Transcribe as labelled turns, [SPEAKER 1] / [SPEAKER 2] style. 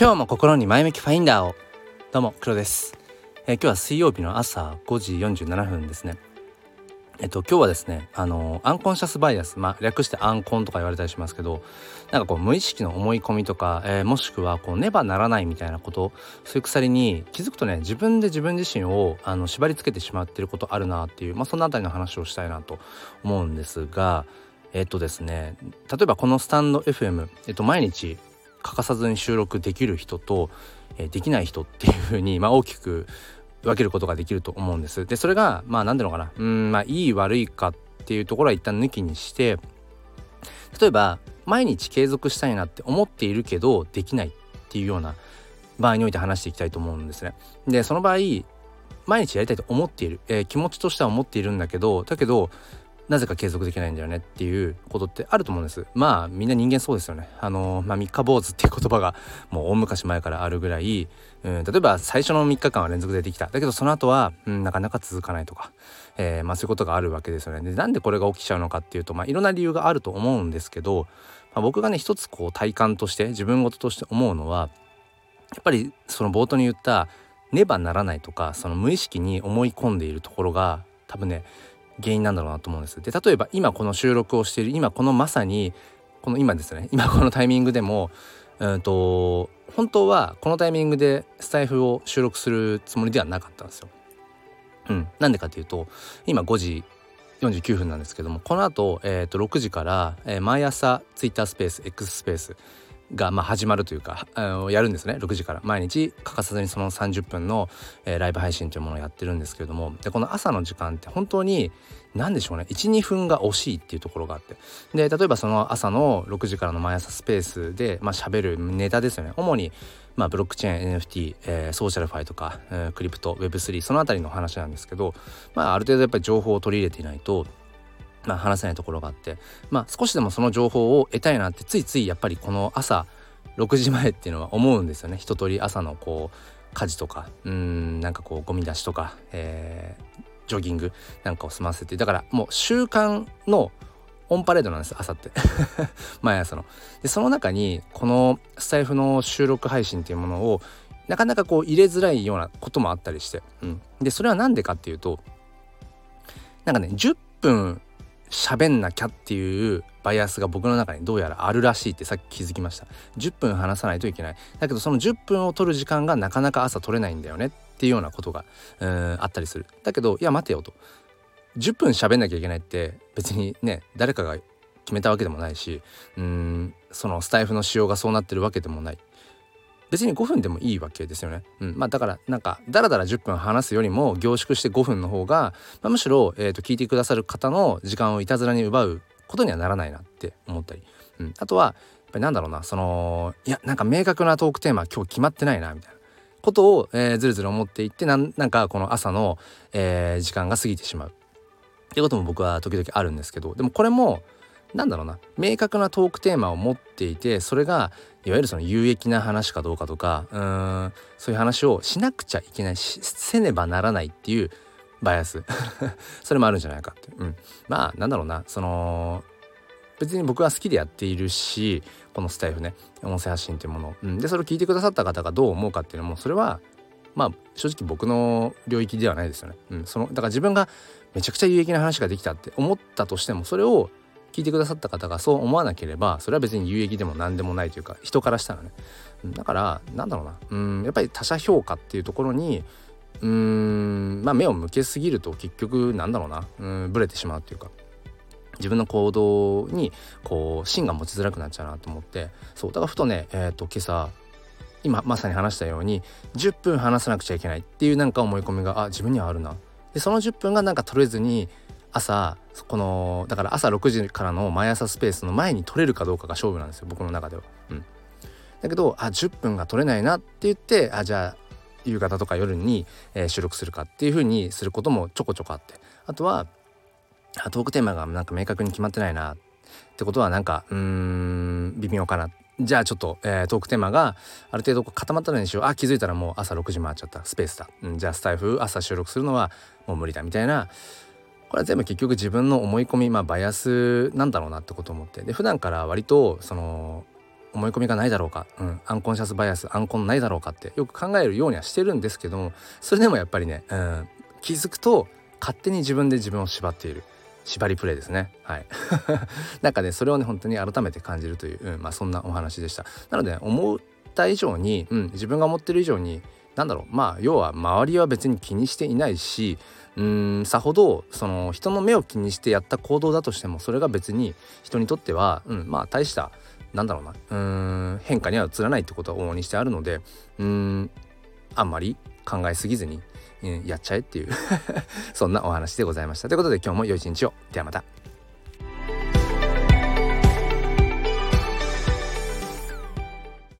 [SPEAKER 1] 今日も心に前向きファインダーを。どうも黒です、えー、今日は水曜日の朝5時47分ですね。えっと今日はですねあのアンコンシャスバイアスまあ略してアンコンとか言われたりしますけどなんかこう無意識の思い込みとか、えー、もしくはこうねばならないみたいなことそういう鎖に気づくとね自分で自分自身をあの縛り付けてしまっていることあるなっていうまあそのあたりの話をしたいなと思うんですがえっとですね例えばこのスタンド FM、えっと、毎日欠かさずに収録できる人と、え、できない人っていうふうに、まあ、大きく分けることができると思うんです。でそれがまあ何ていうのかなうんまあいい悪いかっていうところは一旦抜きにして例えば毎日継続したいなって思っているけどできないっていうような場合において話していきたいと思うんですね。でその場合毎日やりたいと思っている、えー、気持ちとしては思っているんだけどだけどなぜか継続できないんだよねっていうことってあると思うんです。まあみんな人間そうですよね。あのまあ三日坊主っていう言葉がもう大昔前からあるぐらい、うん、例えば最初の3日間は連続でできた。だけどその後は、うん、なかなか続かないとか、えー、まあそういうことがあるわけですよね。でなんでこれが起きちゃうのかっていうとまあいろんな理由があると思うんですけど、まあ、僕がね一つこう体感として自分事として思うのはやっぱりその冒頭に言ったねばならないとかその無意識に思い込んでいるところが多分ね原因なんだろうなと思うんです。で例えば今この収録をしている今このまさにこの今ですね 今このタイミングでもうんと本当はこのタイミングでスタイフを収録するつもりではなかったんですよ。うん、なんでかというと今5時49分なんですけどもこの後、えー、と6時から、えー、毎朝 Twitter スペース X スペースがま始まるというかやるんですね。6時から。毎日欠かさずにその30分の、えー、ライブ配信というものをやってるんですけれども。でこの朝の時間って本当に何でしょうね。12分が惜しいっていうところがあって。で例えばその朝の6時からの毎朝スペースでまあ喋るネタですよね。主にまあ、ブロックチェーン NFT、えー、ソーシャルファイとか、えー、クリプト Web3 その辺りの話なんですけど、まあ、ある程度やっぱり情報を取り入れていないとまあ、話せないところがあって、まあ、少しでもその情報を得たいなってついついやっぱりこの朝6時前っていうのは思うんですよね。一通り朝のこう家事とかうんなんかこうゴミ出しとか、えー、ジョギングなんかを済ませてだからもう習慣のオンパレードなんです朝って。毎朝の。でその中にこのスタイフの収録配信っていうものをなかなかこう入れづらいようなこともあったりして、うん、でそれは何でかっていうとなんかね10分喋んなきゃっていうバイアスが僕の中にどうやらあるらしいってさっき気づきました。10分話さないといけない。だけどその10分を取る時間がなかなか朝取れないんだよねっていうようなことがうんあったりする。だけどいや待てよと。10分喋んなきゃいけないって別にね誰かが決めたわけでもないしうんそのスタイフの仕様がそうなってるわけでもない。別に5分でもいいわけですよね。うん、まあだからなんかだらだら10分話すよりも凝縮して5分の方が、まあ、むしろ、えー、と聞いてくださる方の時間をいたずらに奪うことにはならないなって思ったり、うん、あとはやっぱりなんだろうなそのいやなんか明確なトークテーマ今日決まってないなみたいなことを、えー、ずるずる思っていってなんなんかこの朝の、えー、時間が過ぎてしまう。っていうことも僕は時々あるんですけど。でもこれもなんだろうな。明確なトークテーマを持っていてそれがいわゆるその有益な話かどうかとかうんそういう話をしなくちゃいけないしせねばならないっていうバイアス。それもあるんじゃないかって、うん、まあなんだろうな。その別に僕は好きでやっているしこのスタイフね。音声発信っていうもの、うん、でそれを聞いてくださった方がどう思うかっていうのもそれはまあ正直僕の領域ではないですよね、うん、そのだから自分がめちゃくちゃ有益な話ができたって思ったとしてもそれを聞いてくださった方がそう思わなければそれは別に有益でも何でもないというか人からしたらね。だからなんだろうな。うんやっぱり他者評価っていうところにうんまあ目を向けすぎると結局なんだろうな。うんブレてしまうっていうか。自分の行動にこう芯が持ちづらくなっちゃうなと思って。そうだからふとねえっ、ー、と今朝今まさに話したように10分話さなくちゃいけないっていうなんか思い込みがあ自分にはあるな。でその10分がなんか取れずに朝このだから朝6時からの毎朝スペースの前に取れるかどうかが勝負なんですよ僕の中では。うん、だけどあ10分が取れないなって言ってあじゃあ夕方とか夜に、えー、収録するかっていう風にすることもちょこちょこあって。あとはトークテーマがなんか明確に決まってないなってことはなんかうーん微妙かな。じゃあちょっと、えー、トークテーマがある程度固まったのにしよう。あ気づいたらもう朝6時回っちゃった。スペースだ、うん、じゃあスタイフ朝収録するのはもう無理だみたいなこれは全部結局自分の思い込みまあバイアスなんだろうなってことを思って。で普段から割とその思い込みがないだろうか、うん、アンコンシャスバイアスアンコンないだろうかってよく考えるようにはしてるんですけどもそれでもやっぱりね、うん、気づくと勝手に自分で自分を縛っている。縛りプレイですね。はい。なんかねそれをね本当に改めて感じるという、うん、まあそんなお話でした。なので、ね、思った以上に、うん、自分が思ってる以上になんだろうまあ要は周りは別に気にしていないしうーんさほどその人の目を気にしてやった行動だとしてもそれが別に人にとっては、うん、まあ大したなんだろうなうーん変化には移らないってことは往々にしてあるのでうーんあんまり考えすぎずに、うん、やっちゃえっていう そんなお話でございました。ということで今日も良い一日を。ではまた。